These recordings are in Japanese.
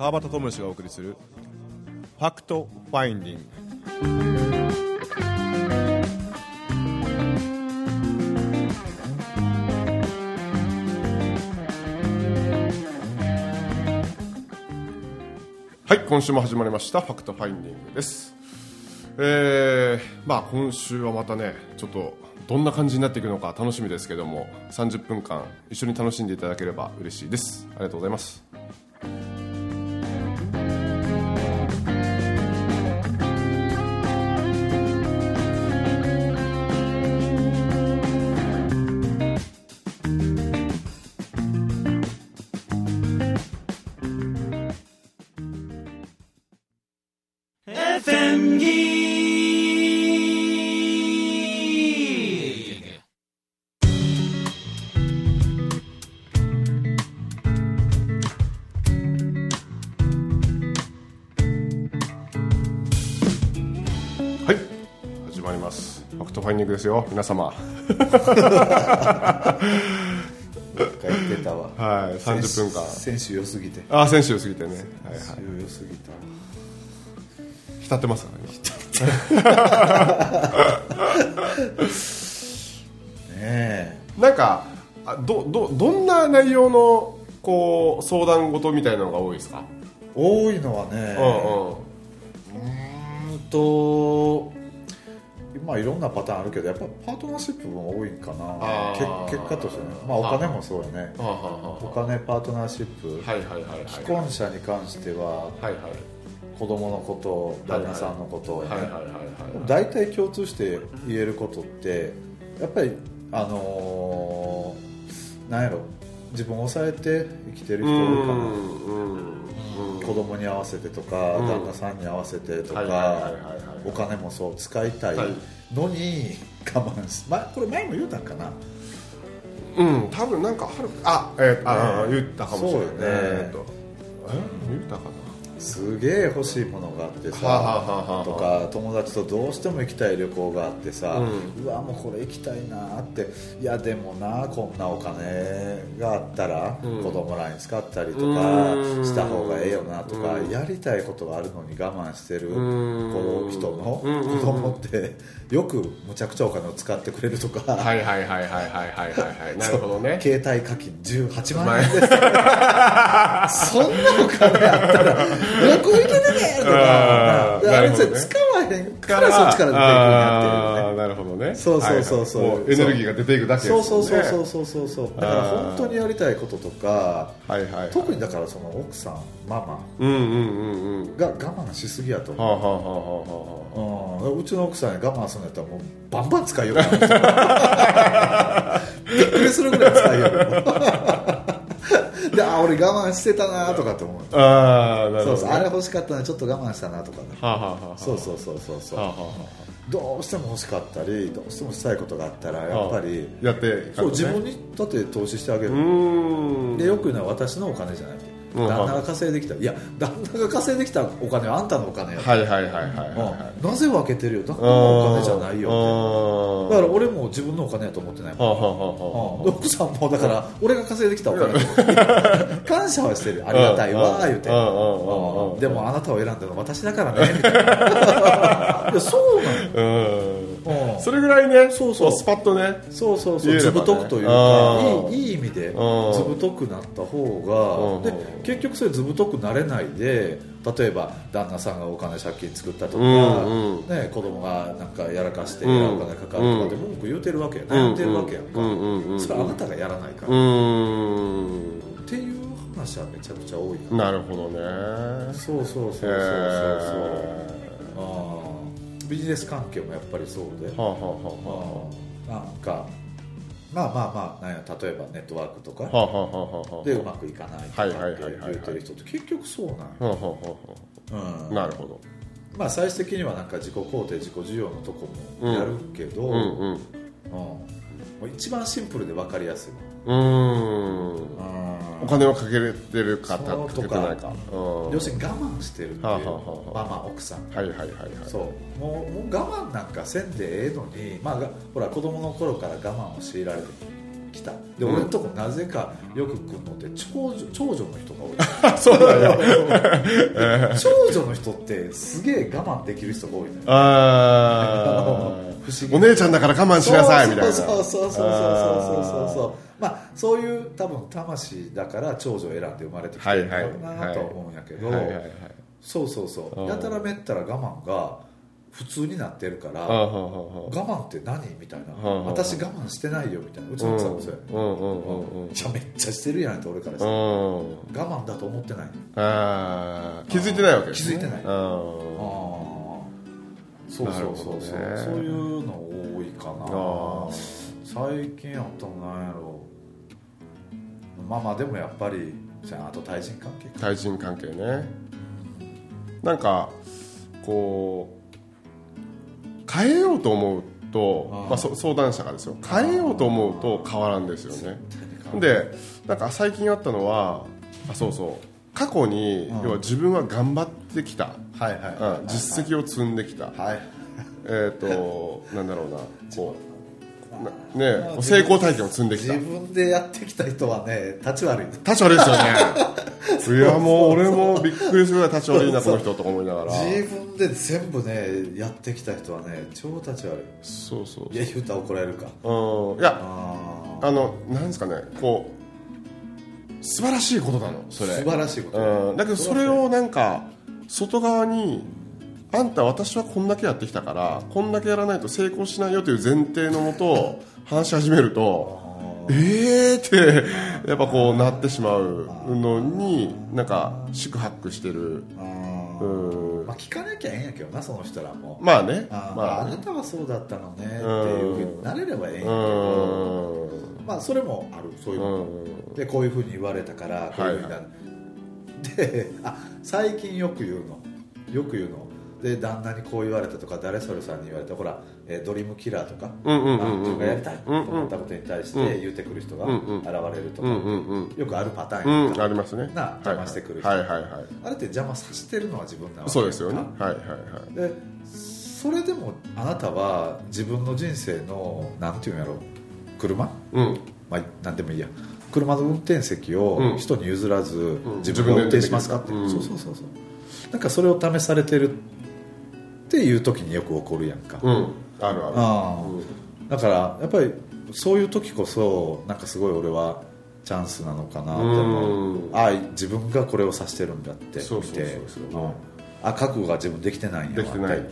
川端知義がお送りする Fact Finding。はい今週も始まりました Fact Finding です。えー、まあ今週はまたねちょっとどんな感じになっていくのか楽しみですけども30分間一緒に楽しんでいただければ嬉しいです。ありがとうございます。はい始まります。ファクトファインディングですよ皆様。書いてたわ。はい30分間。選手良すぎて。ああ選手過ぎてね。はいはい。良すぎた浸ってますね。ねえ。なんかあどどどんな内容のこう相談事みたいなのが多いですか、多いのはねうんうん。とまあいろんなパターンあるけどやっぱパートナーシップも多いんかな。結果としてね。まあお金もそうよね。お金パートナーシップ。はいはいはいはい。既婚者に関してははいはい子供のこと旦那さんのことを。大体共通して言えることってやっぱりあのーなんやろ。自分を抑えて生きてる人多いかな。子供に合わせてとか、うん。旦那さんに合わせてとか、お金もそう使いたいはい。のに我慢し、ま、これ前も言うたんかな。うん多分なんかはる。あえー、あ、ね言ったかもしれない。そうよね。言ったかなすげえ欲しいものがあってさとか友達とどうしても行きたい旅行があってさ、うん、わもうこれ行きたいなっていやでもなこんなお金があったら子供らに使ったりとかした方がええよなとか、やりたいことがあるのに我慢してるこの人の子供ってよくむちゃくちゃお金を使ってくれるとか。はいはいはいはいはいはい なるほどね。携帯課金18万円です。そんなお金あったら旅行行けてねとかあれね。使わへんからそっちから出ていくんやっていうね。あーなるほどね。そうそうそうそう。はいはい。もうエネルギーが出ていくだけですそうそうそうそうそうそうそう。だから本当にやりたいこととかはいはいはい。特にだからその奥さんママ。うんうんうんうんが我慢しすぎやとはあ思はあはあはあはあ。う、うん、うちの奥さんに我慢するんやったらもうバンバン使いようかな。びっくりするぐらい使いようであ俺我慢してたなとかって思う。ああなるほどね。そうそうあれ欲しかったのにちょっと我慢したなとかね。はあはあはそうそうそうそうそう。はあはあはどうしても欲しかったりどうしてもしたいことがあったらやっぱりあやってそう自分にだって投資してあげる。でよく言うのは私のお金じゃなくてうん。旦那が稼いできた。いや旦那が稼いできたお金はあんたのお金やはいはいはいはいなぜ分けてるよ。旦那のお金じゃないよよだから俺も自分のお金やと思ってない奥さんもだから俺が稼いできたお金。感謝はしてる。ありがたいわうん。言うて。でもあなたを選んだのは私だからねみたい やそうなのそれぐらいねそうそう。こスパッとねそうそうそう、ね。ずぶとくというかうんいいいい意味でうんずぶとくなった方うん。がで結局それずぶとくなれないで例えば旦那さんがお金借金作ったとか、うんうん。ね、子供がなんかやらかしてうん。お金かかるとかで文句言うてるわけや悩んでるわけやんか、うんうんうんうん。それあなたがやらないから、うっていう話はめちゃくちゃ多いな。なるほどね。そうそうそうそうそう。そう、へあービジネス関係もやっぱりそうで、ーはあはあはあ。ーなんかまあまあまあなんや例えばネットワークとかでうまくいかないとかはいって言ってる人って結局そうなんはあはあはうん。あなるほど。まあ最終的にはなんか自己肯定自己需要のとこもやるけど、うんうんうん。一番シンプルで分かりやすい、うーん。うん。お金をかけれてるかかけてないか。うん。要するに我慢してるっていう、はあはあはあ。まあまあ奥さん。はいはいはいはい。そう。もうもう我慢なんかせんでええのに、まあ、がほら子供の頃から我慢を強いられてう来た。で俺のとこなぜかよく来るのって長女長女の人が多い。そうだよ。長女の人ってすげえ我慢できる人が多いのよ。あ 不思議。ーお姉ちゃんだから我慢しなさいみたいな。そうそうそうそうそうそうそうそうまあそういう多分魂だから長女を選んで生まれてきてるんだろうなとは思うんやけど、そうそうそう。うん。やたらめったら我慢が普通になってるから我慢って何みたいな。うん私我慢してないよみたいな。うちーの奥さんもそうやねめっちゃしてるやんって俺からし我慢だと思ってない気づいてないわけ気づいてない。そうそうそうそう、そういうの多いかあなー。最近やったのなんやろまあまあでもやっぱりじゃああと対人関係か。対人関係ね。なんかこう変えようと思うとまあ、そ相談者がですよ。変えようと思うと変わらんですよね。でなんか最近あったのはあそうそう。過去に、うん。要は自分は頑張ってきた、はいはい。実績を積んできた、はいえっ、となんだろうな。こうなね成功体験を積んできた。自分でやってきた人はね立ち悪い立ち悪いですよね。いやもう俺もびっくりするぐらい立ち悪いなこの人とか思いながら。自分で全部ねやってきた人はね超立ち悪そうそういいや言うたら怒られるか。うん。いやああのなんですかねこう素晴らしいことなのそれ。素晴らしいことうん、だけどそれをなんか外側にあんた私はこんだけやってきたからこんだけやらないと成功しないよという前提のもと話し始めるとえーってやっぱこうなってしまうのになんか四苦八苦してる。あうーん。まあ聞かなきゃええんやけどなその人らも。まあね。あ,、まああなたはそうだったのねっていうふうになれればええんやけうどん。まあそれもあるそういうの、うん。でこういうふうに言われたからこういうふうになる、であ最近よく言うの。よく言うので旦那にこう言われたとか誰それさんに言われたほら、えードリームキラーとか、うんうんうんうんまあ自分がやりたいとうんうん思ったことに対して言ってくる人がうんうん。現れるとか、うんうんうん。よくあるパターンうんありますね。な邪魔してくる人。はいはいはい。はいあれって邪魔させてるのは自分なわけそうですよね。はいはいはい。でそれでもあなたは自分の人生のなんていうんやろ車？うん。まあ何でもいいや。車の運転席をうん。人に譲らずん。自分で運転しますかって、うんそうそうそうそう。なんかそれを試されてるっていう時によく起こるやんか、うん。あるある。うん。だからやっぱりそういう時こそなんかすごい俺はチャンスなのかなって思う。うん。ああ自分がこれを指してるんだって見てそうそうそう。そううん。あ覚悟が自分できてないんやできてない、う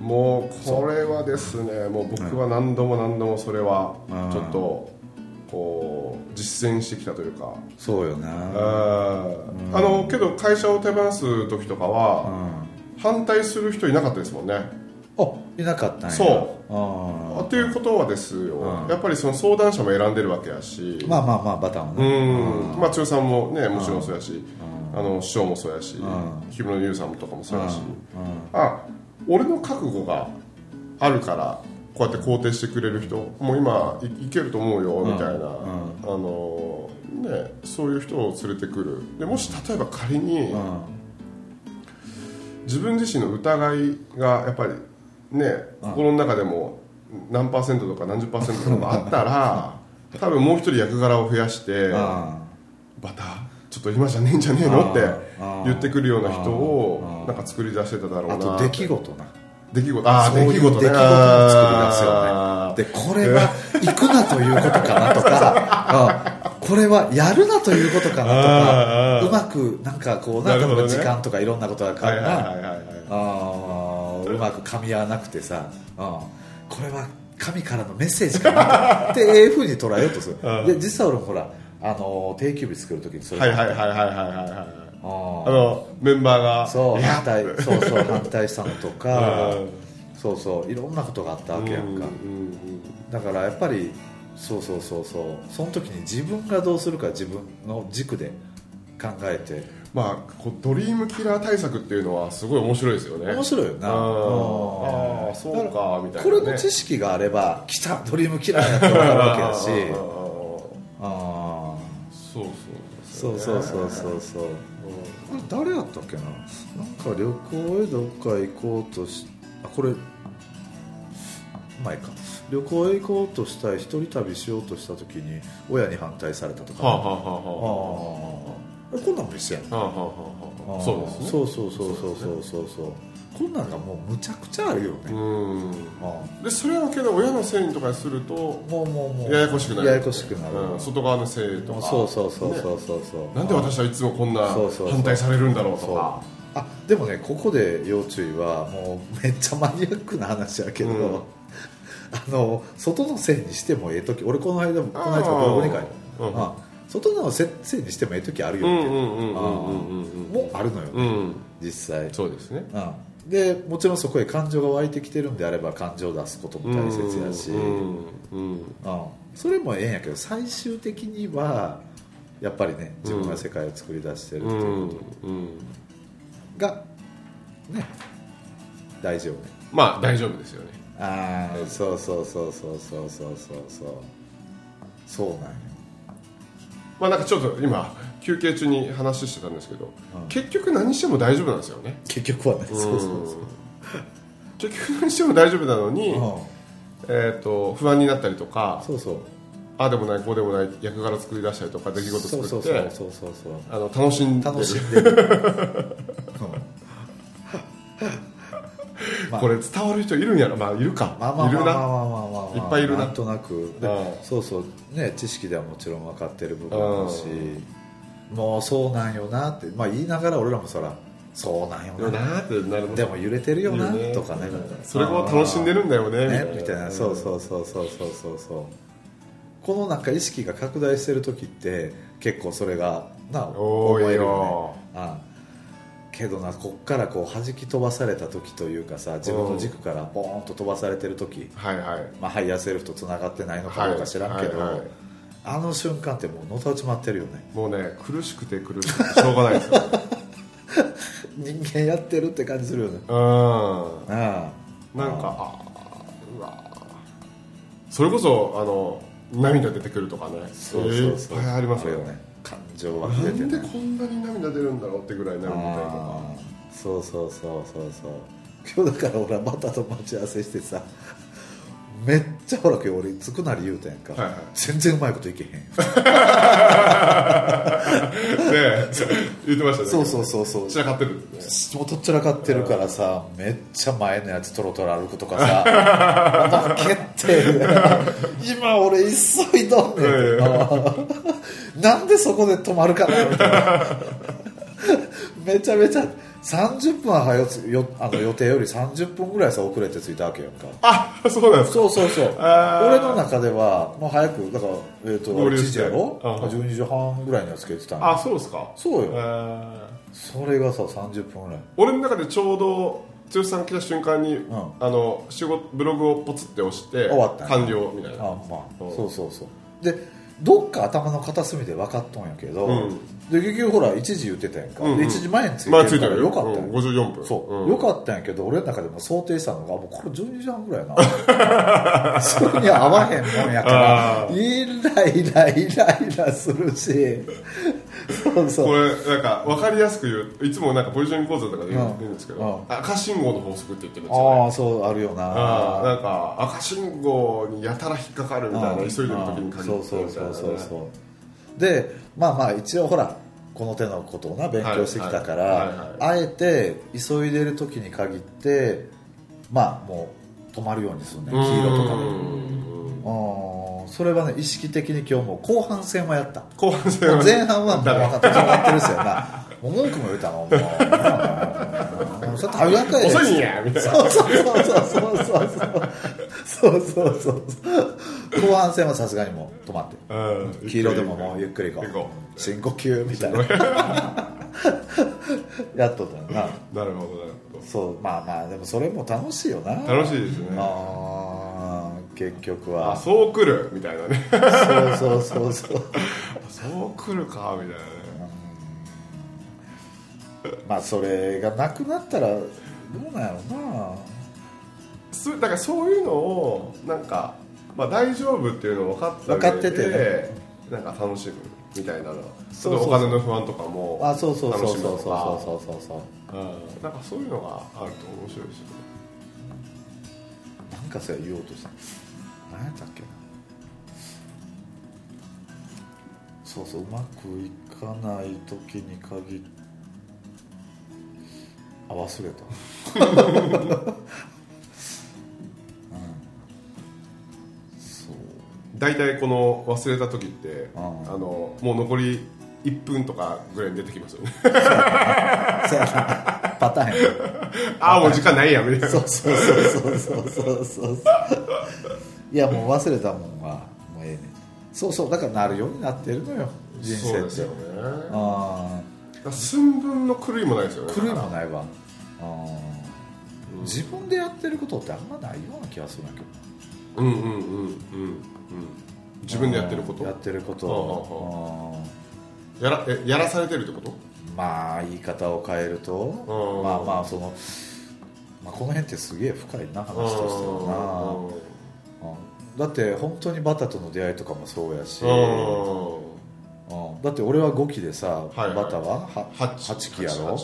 ん。もうこれはですねもう僕は何度も何度もそれはうん。ちょっとこう実践してきたというか。そうよなあーあのけど会社を手放す時とかうはん反対する人いなかったですもんね。あいなかったんや。そう。あということはですよ。うん。やっぱりその相談者も選んでるわけやし。まあまあまあバタンをうねん。まあ千代さんもねもちろんそうやし。うん。あの師匠もそうやし。ん。氷室優さんとかもそうやし。うん。あ俺の覚悟があるからこうやって肯定してくれる人もう今いいけると思うよみたいな、うん。あのね、そういう人を連れてくる。でもし例えば仮にうん自分自身の疑いがやっぱりね心の中でも何パーセントとか何十パーセントとかあったら多分もう一人役柄を増やしてあバター？ちょっと今じゃねえんじゃねえの？って言ってくるような人あをーなんか作り出してただろうな。あと出来事な。出来事。ああ出来事ね。出来事を作り出すよね。でこれは行くなということかなとか、うんこれはやるなということかなとかうまくなんかこうななるほどね。時間とかいろんなことがかはいはいはいなうまく噛み合わなくてさ、うんこれは神からのメッセージかなってええふうに捉えようとする。うん。で実際俺もほらあの定休日作るときにそれはいがはいはいはいはいはい。はいああのメンバーがそう反対そうそう反対したのとかうん。そうそういろんなことがあったわけやんか。うんうんうん。だからやっぱりそうそうそうそう。その時に自分がどうするか自分の軸で考えて。まあこうドリームキラー対策っていうのはすごい面白いですよね。面白いよな。ああーそうかみたいなね。これの知識があれば来たドリームキラーやって分かるわけやし。あー。あそうそうそうそう。そうそうそうあれ誰やったっけな？なんか旅行へどっか行こうとしあこれ前か。旅行へ行こうとしたい一人旅しようとした時に親に反対されたとか、はあはあはああ。はあこんなんも一緒やん。あはあはあはあ。はあそうですね。そうそうそうそうそうそうそう。こんなんがもうむちゃくちゃあるよね、うん。あでそれはけど親のせいにとかするとあもうもうもうややこしくなる。ややこしくなる、うん。外側のせいとか。そうそうそうねそうそうそう。なんで私はいつもこんな反対されるんだろうとか。あでもねここで要注意はもうめっちゃマニアックな話やけど、うんあの外のせいにしてもええ時俺この間もこの間ブログに書いた、うんあ外のせせいにしてもええ時あるよって、もうあるのよね、うん。実際。そうですね。うん、でもちろんそこへ感情が湧いてきてるんであれば感情を出すことも大切やし、ううんそれもええんやけど最終的にはやっぱりね自分が世界を作り出してるってういうことがね大事よね。まあ大丈夫ですよねああそうそうそうそうそうそうそう。そうそうなんよ。まあなんかちょっと今休憩中に話してたんですけどうん。結局何しても大丈夫なんですよね。結局はねそうそうそう結局何しても大丈夫なのにうん。えーと不安になったりとかそうそう。ああでもないこうでもない役柄作り出したりとか出来事作ってそうそうそうそうそう。あの楽しんでる。楽しんでる、うんこれ伝わる人いるんやろ。まあいるか。まあまあいるなまあまあまあまあまあ。いっぱいいるな。なんとなく。そうそう。ね知識ではもちろん分かってる部分だし。もうそうなんよなって。まあ言いながら俺らもそらそうなんよよなってなるでも揺れてるよなとかね。それを楽しんでるんだよね。ね。みたいな。そうそうそうそうそうそうそうこのなんか意識が拡大してる時って結構それがな思えるよよね。ああけどなこっからこう弾き飛ばされた時というかさ自分の軸からポーンと飛ばされてる時はいはい。まあ、ハイヤーセルフとつながってないのかどうか知らんけど、はいはい。はいあの瞬間ってもうのたうち回ってるよね。もうね苦しくて苦しくてしょうがないですよ。人間やってるって感じするよね。うん。あなんかうわー。それこそあの涙出てくるとかね。そうそうそう、いっぱいありますよね情は出てなんでねこんなに涙出るんだろうってぐらい涙出たりとか。あーそうそうそうそう。そう今日だから俺はバタと待ち合わせしてさめっちゃほら今日俺つくなり言うたやんか、はいはい。全然うまいこといけへん。ね言ってましたね。そうそうそうそう。散らかってるね。もうとっちらかってるからさめっちゃ前のやつトロトロ歩くとかさ 負けって今俺急いどんねん、えなんでそこで止まるかなみたいな。めちゃめちゃ30分は早つよあの予定より30分ぐらいさ遅れて着いたわけやんか。あそうなんですか。そうそうそう。俺の中ではもう早くだから、えー、と1合流して。時やろ？うん。12時半ぐらいにはつけてたんあそうですか。そうよ。えー。それがさ30分ぐらい。俺の中でちょうど剛さん来た瞬間に、ん。あの仕事ブログをポツって押して終わったんや。完了みたいな。あまあ。うん。そうそうそう。でどっか頭の片隅で分かっとんやけど、うん。で結局ほら1時言ってたやんか、うんうん。で1時前に着いてまあついるからよ。よかったや。ん、うん54分。そう、ん。よかったんやけど俺の中でも想定したのがもうこれ12時半ぐらいやな。それに合わへんもんやからあイライライライラするしそうそう。これなんか分かりやすく言ういつもなんかポジション講座とかで言ううん。ですけど、うん。赤信号の法則って言ってるんですよ、ね、ああそうあるよな。なんか赤信号にやたら引っかかるみたいなうん。急いでる時に限ってそうそうそうそうみそう。でまあまあ一応ほらこの手のことをな勉強してきたから、はいはいはいあえて急いでる時に限ってまあもう止まるようにするね。黄色とかで。うんうん。それはね意識的に今日も後半戦はやった。後半戦は前半はもう分かってってるっすよ。なもう文句も言うたのもうそれ食べやんかい遅いんやみたいなそうそうそうそうそうそうそうそうそう後半戦はさすがにもう止まってうん黄色でももうゆっくり行こう深呼吸みたいなやっとったよななるほどなるほそうまあまあでもそれも楽しいよなど楽しいですねあー結局あはそう来る？みたいなね。そうそうそうそう。そう来るか？みたいなね。まあそれがなくなったらどうなんやろな。すだからそういうのをなんか、まあ、大丈夫っていうのを分かっ分かっててね。なんか楽しむみたいなの。そうそうそう。お金の不安とかもあそうそうそう楽そうそうしむとかそう。そうそううん。なんかそういうのがあると面白いですよね。なんかさ言おうとした何やったっけな。そうそううまくいかない時に限ってあ忘れた。大体この忘れた時ってうんあのもう残り1分とかぐらいに出てきますよね。パターンやな。ああもう時間ないやみたいな。そうそうそうそうそうそうそういやもう忘れたもんはもうええねん。そうそうだからなるようになってるのよ人生って。そうですよね。あ寸分の狂いもないですよねあ狂いもないわ。ああ自分でやってることってあんまないような気がするんだけど。うんうんうんうんうん。自分でやってること？やってること。あやらえやらされてるってこと？うんまあ言い方を変えるとうんまあまあその、まあ、この辺ってすげえ深いな話としてはな。うんだって本当にバタとの出会いとかもそうやし。うん。うん。だって俺は5期でさ、はいはい。バタは？は八。8期やろ？はい。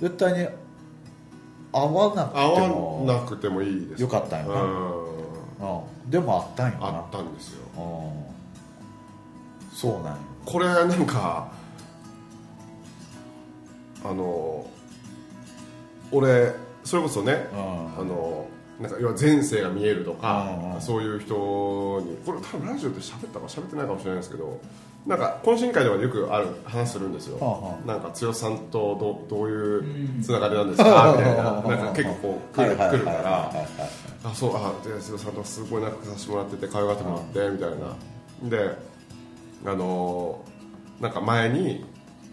絶対に合わなくて合わもなくてもいいです。よかったんよな。うん。うん、でもあったんよな。あったんですよ。うん。そうなんよこれなんかあの俺それこそねうん。あのなんか要は前世が見えるとか、そういう人にこれ多分ラジオで喋ったか喋ってないかもしれないですけどなんか懇親会ではよくある話するんですよ、はあはなんか剛さんとどどういうつながりなんですか？みたいな。なんか結構こう来る来るからあそうあで剛さんとすごい仲良くさせてもらってて可愛がってもらってみたいな。であのーなんか前に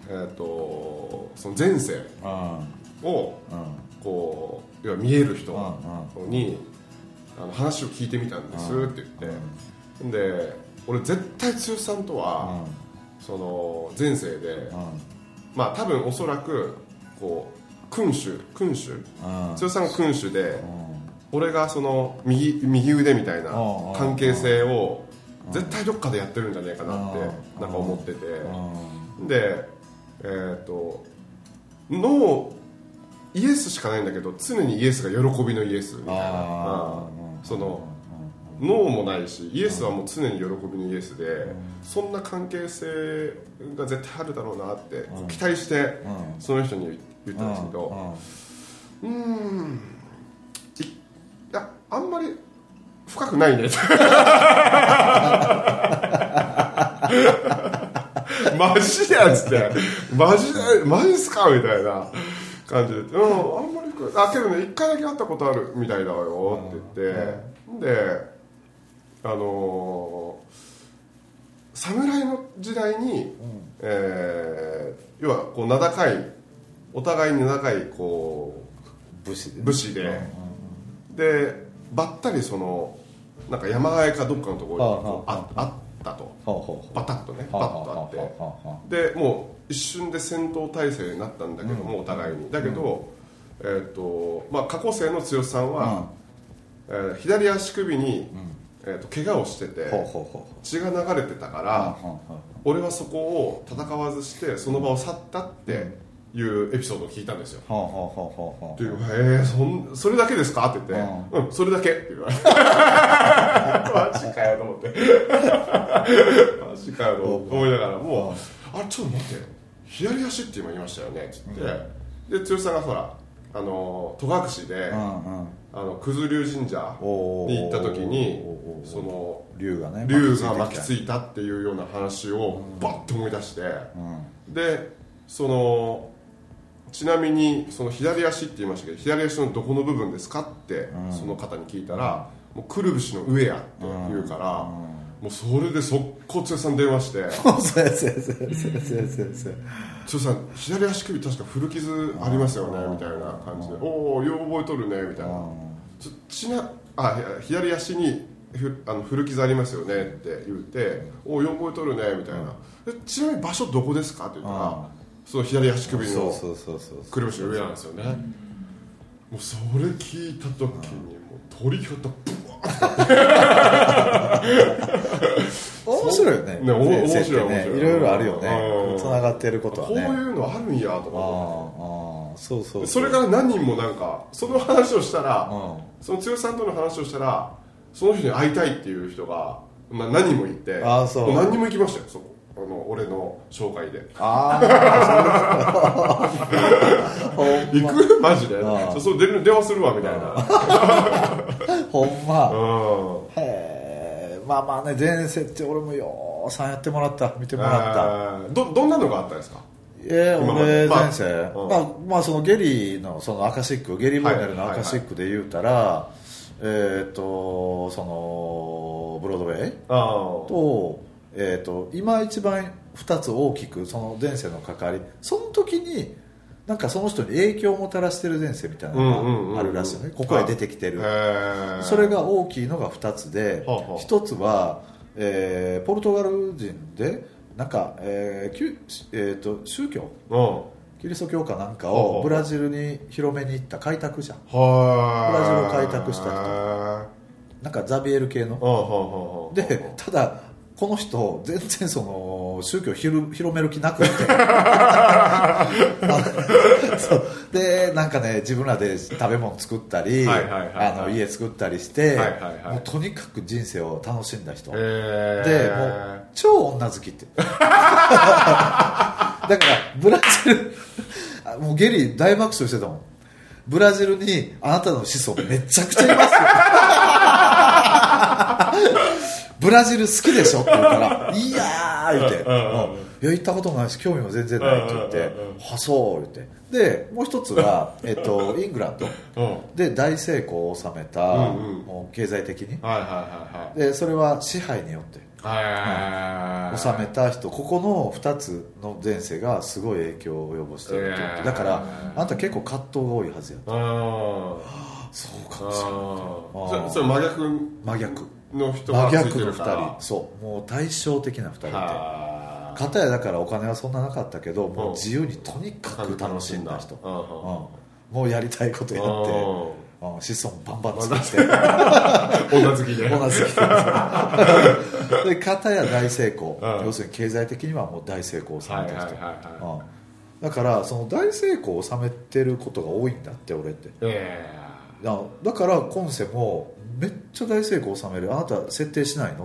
えっ、とその前世うん。をうんこう要は見える人うんにあの話を聞いてみたんですって言って。で俺絶対剛さんとはその前世でまあ多分おそらくこう君主君主剛さんが君主で俺がその右右腕みたいなうん関係性を絶対どっかでやってるんじゃないかなってうん。なんか思ってて。でえっとノーイエスしかないんだけど常にイエスが喜びのイエスみたいな。うんそのノーもないしイエスはもう常に喜びのイエスでそんな関係性が絶対あるだろうなって期待してその人に言ったんですけどうーんいいやあんまり深くないね。マジやつって。マジでマジっすか？みたいな感じで。うんあんまりあけどね一回だけ会ったことあるみたいだよって言って。であのー侍の時代に、えー要はこう名高いお互いに名高いこ武士で。う武士で、でばったりそのなんか山あいかどっかのところにこうああったと。バタッとねバッとあって。でもう一瞬で戦闘態勢になったんだけども、お互いに。だけど、えーとまあ、過去生の剛さん。は、えー左足首に、えー、と怪我をしてて血が流れてたから、俺はそこを戦わずしてその場を去ったっていうエピソードを聞いたんですよ、でえー、そんそれだけですか?」って言って「うん、それだけ」って言われて。マジかよと思って。マジかよと思いながらもう「あれちょっと待って左足って今言いましたよね」っつって、で剛さんがほらあの戸隠で、あの九頭龍神社に行った時にその竜がね竜が巻きついたっていうような話をバッて思い出して、でそのちなみにその左足って言いましたけど左足のどこの部分ですかってその方に聞いたら、もうくるぶしの上やって言うから、もうそれで速攻剛さん電話して。そうやそうやそうやそうやそうやそう。や剛さん左足首確か古傷ありますよねみたいな感じで。おおよう覚えとるねみたいな。ちょちなあ左足にふあの古傷ありますよねって言っておおよう覚えとるねみたいな。でちなみに場所どこですかって言ったらその左足首のそうそうそうそうくるぶしの上なんですよね。もうそれ聞いた時にもう鳥肌ブ 面白いよね。ねお面白い面白い。いろいろあるようねん。つながってることはこういねうのあるんやとあかあそうそうそれから何人もなんかその話をしたら、うん。その剛さんとの話をしたらその人に会いたいっていう人が、まあ、何人もいてあそう。も何人も行きましたよそこあの俺の紹介で。ああ 行まく？マジで？あそうそう電電話するわみたいな。ほんま。うん。へえまあまあね前世って俺もようさんやってもらった。見てもらった。どどんなのがあったんですか？えー、俺前世、まあうん。まあまあそのゲリのそのアカシックゲリボーネルのアカシックで言うたら、えっ、とそのブロードウェイあと,、えー、と今一番2つ大きくその前世の関わり。その時になんかその人に影響をもたらしてる前世みたいなのがあるらしいよね。ここへ出てきてる。へそれが大きいのが2つではあはあ1つは、えーポルトガル人でなんか、えーきゅえー、と宗教。うん。キリスト教かなんかをブラジルに広めに行った開拓者。はブラジルを開拓した人。人なんかザビエル系の。でただこの人全然その宗教広広める気なくって。でなんかね自分らで食べ物作ったり家作ったりして、はいはいはい。もうとにかく人生を楽しんだ人、へでーもう超女好きって。だからブラジルあもうゲリ大爆笑してたもん。ブラジルにあなたの子孫めちゃくちゃいますよブラジル好きでしょ？って言うから「いやー」言って「うんうんうん。うん。いや行ったことないし興味も全然ない」って言ってうん。うんう。ん「はそう」言って。でもう一つが、えっと、イングランド。うん。で大成功を収めた、もう経済的に。はいはいはいでそれは支配によって。はいはい収めた人。ここの2つの前世がすごい影響を及ぼしてるってだからあんた結構葛藤が多いはずやあそうかもしれないそれ真逆？真逆の人が真逆の2てるから。人。そう。もう対照的な2人では片やだからお金はそんななかったけどもううん自由にとにかく楽しんだ人、うん。もうやりたいことやって、うん。うん、子孫バンバン作って。女好きで。同じで片や大成功、うん。要するに経済的にはもう大成功を収めた人、だからその大成功を収めてることが多いんだって俺って。えだだから今世もめっちゃ大成功を収める。あなた設定しないの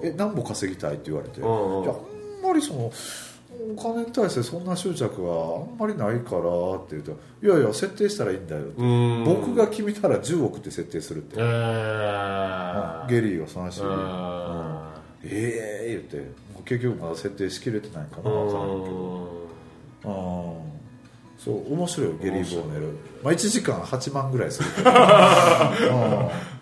って、えうん。え何本稼ぎたいって言われて、うんうん。いやあんまりそのお金に対してそんな執着はあんまりないからって言うといやいや設定したらいいんだよって、うん。僕が決めたら10億って設定するって、えうん。えゲリーがその話で、ええ言って。結局まだ設定しきれてないかな分からんけど。うんそう面白いよゲリー・ボーネル、まあ、1時間8万ぐらいするけど、うん、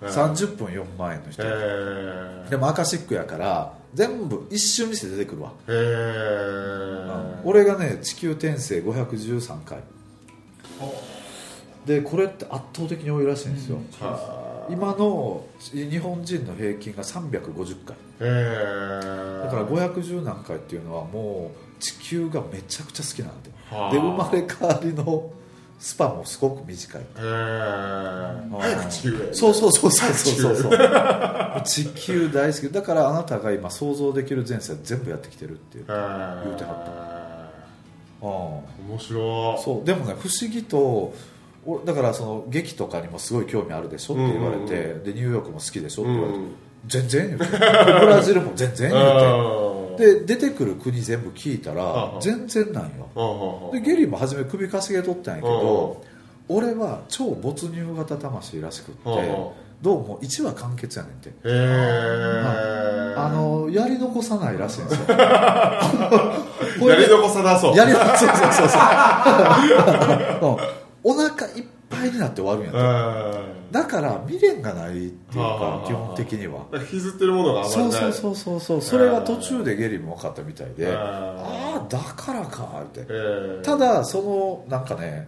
30分4万円の人、えでもアカシックやから全部一瞬にして出てくるわ、ええ俺がね地球転生513回。でこれって圧倒的に多いらしいんですよ、今の日本人の平均が350回。えから510何回っていうのはもう地球がめちゃくちゃ好きなんではあ。で生まれ変わりのスパンもすごく短いええ早く地球へ。そうそうそうそうそうそう。地球大好き。だからあなたが今想像できる前世全部やってきてるっていう、ええ言うてはうん。面白い。そう。でもね不思議とおだからその劇とかにもすごい興味あるでしょって言われて、うん。でニューヨークも好きでしょって言われて、うん全然ブラジルも全然言うて。で出てくる国全部聞いたら全然なんよ。でゲリーも初め首かしげとったんやけど俺は超没入型魂らしくってどうも1話完結やねんて。へえあのやり残さないらしいんですよ。やり残さなそう。やりそうそうそうそう、うん。お腹いっぱいになって終わるんやとうんだから未練がないっていうか基本的には。引きずってるものがあまりそうない。そうそうそうそうそれが途中でゲリも分かったみたいでうん。ああだからかって。ええ。ただそのなんかね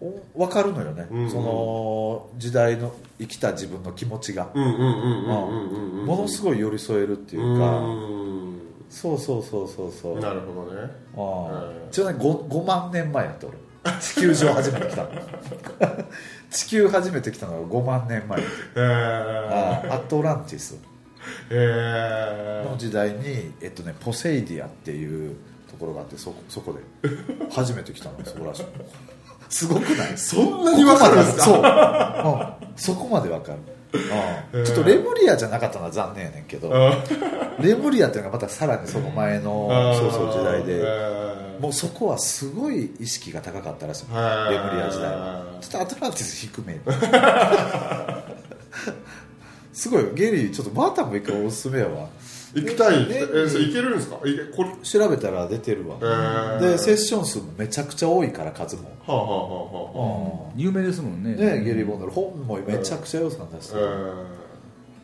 お分かるのよね、うんうん。その時代の生きた自分の気持ちが、ものすごい寄り添えるっていうか、うん。そうそうそうそうそう。なるほどね。ああうん。ちなみに 5, 5万年前やって俺地球上初めて来た。の 地球初めて来たのが5万年前。へえあアトランティス。の時代に、えっとね、ポセイディアっていうところがあってそこそこで。初めて来たのそこらしい すごくない？そんなにわかるんですか？そう、うん、そこまでわかる、うんちょっとレムリアじゃなかったのは残念やねんけど。レムリアっていうのがまたさらにその前のそうそう時代で。もうそこはすごい意識が高かったらしい。レムリア時代は。ちょっとアトランティス低め すごい。ゲリーちょっとバータンも一回おすすめやわ行きたい、ね。えーそれ行けるんですか？これ。は調べたら出てるわ、ー。でセッション数もめちゃくちゃ多いから数も、あはあはあは有名ですもんね。んねゲリー・ボンドル本もめちゃくちゃ予算出してえる、ー。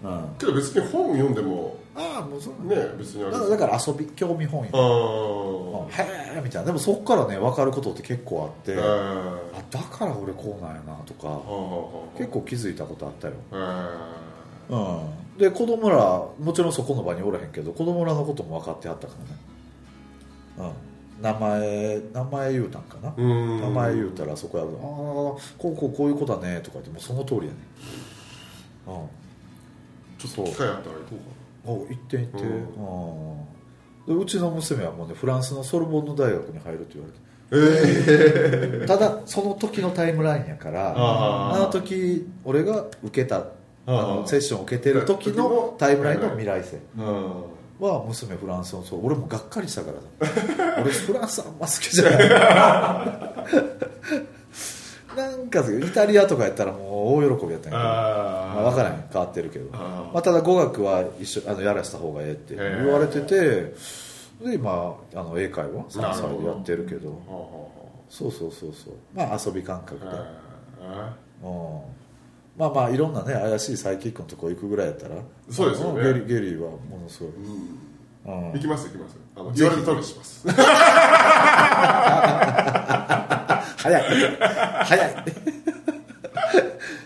うん。けど別に本読んでもああもうそう。ね別にあれだからだから遊び興味本位。あー。へえみたいな。でもそこからね分かることって結構あって、えー。あだから俺こうなんやなとか結構気づいたことあったよ、えうん、で子供らもちろんそこの場におらへんけど子供らのことも分かってはったからね、うん、名前名前言うたんかな、名前言うたらそこやるああこうこうこういう子だねとか言ってもうその通りやね。うん。ちょっと機会あったら行こうかお行って行って、うん。うん。でうちの娘はもうねフランスのソルボンヌ大学に入るって言われて。えただその時のタイムラインやからあの時俺が受けたあのセッションを受けてる時のタイムラインの未来性えうん。は娘フランスのそう俺もがっかりしたからさ。俺フランスあんま好きじゃない。なんかイタリアとかやったらもう大喜びやったんやけど。あまあ、分からへん。変わってるけど。まあ、ただ語学は一緒あのやらせた方がええって言われててで今あの英会話3歳でやってるけど。そうそうそうそう。まあ遊び感覚で、うんまあまあいろんなね怪しいサイキックのとこ行くぐらいやったら。そうですよね。んゲリゲリはものすごい、うん。行きます行きます。あの言われた通りします。早い。早い。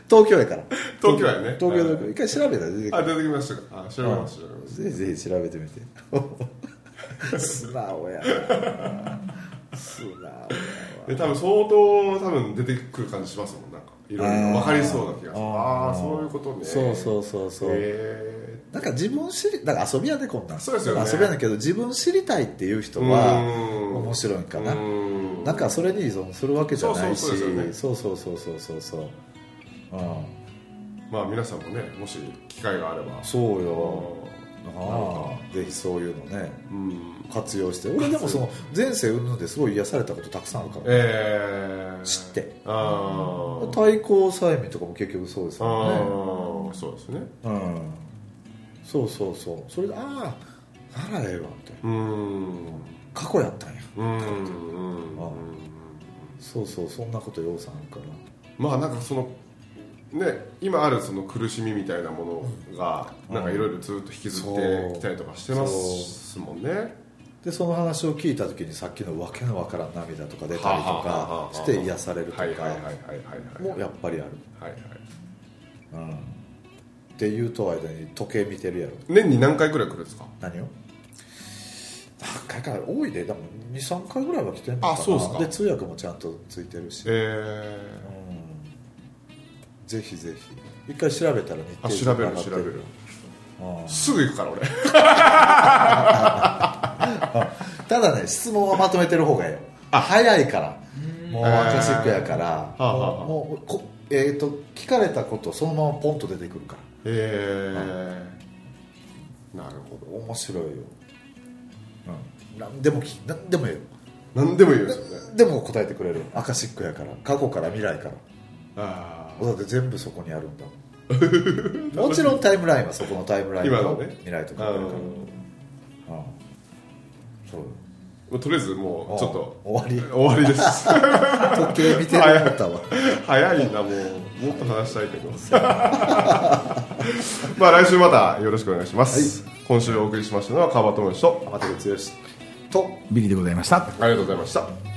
東京やから。東京やね。東京で一回調べたら出てくる。あ出てきましたか。あ調べます調べますぜひぜひ調べてみて。素直やな素直やわ。で多分相当多分出てくる感じしますもんなんか。いろいろ分かりそうな気がする。ああーそういうことね。そうそうそうそう。へなんか自分知りだから遊びやでこんな。んそうですよね。遊びやねんけど自分知りたいっていう人ーはうん。面白いんかな。うん。なんかそれに依存するわけじゃないし。そうそうそうそうそうそうそうまあ皆さんもねもし機会があれば。そうよぜひそういうのねん。活用して。俺でもその前世云々ですごい癒されたことたくさんあるから。えー、知って。対抗催眠とかも結局そうですあよね。ー。そうですね。うん。そうそうそう。それでああならええわみたいな。うん。過去やったんや。うん。そうそうそんなことようさんあるから。まあなんかそのね今あるその苦しみみたいなものがなんかいろいろずっと引きずってきたりとかしてますもんね。でその話を聞いた時にさっきのわけのわからん涙とか出たりとかはあして癒されるとかもやっぱりある、はいはい。うん、っていうと間に時計見てるやろ。年に何回くらい来るんですか？何を？何回か多いででも23回ぐらいは来てんのかな。あそうっすか。で通訳もちゃんとついてるし、えうん、ぜひぜひ。一回調べたら日ー、あ程調べる調べる。うんすぐ行くから俺。ただね質問はまとめてる方がいいよ。早いから。もうアカシックやから。はあはあはあ。もうこえー、と聞かれたことそのままポンと出てくるから。えー、なるほど。面白いよ、うん、何でもき何でもいいよ何でもいいよね。でも答えてくれる。アカシックやから。過去から未来からあだって全部そこにあるんだ もちろんタイムラインはそこのタイムラインの今のね。未来とあかあるから、うん、そう。とりあえずもうちょっと終わり。終わりです。時計見てなかったわ。早いなもう。もっと話したいけど。まあ来週またよろしくお願いします、今週お送りしましたのは川端智之と天照剛とビリでございました。ありがとうございました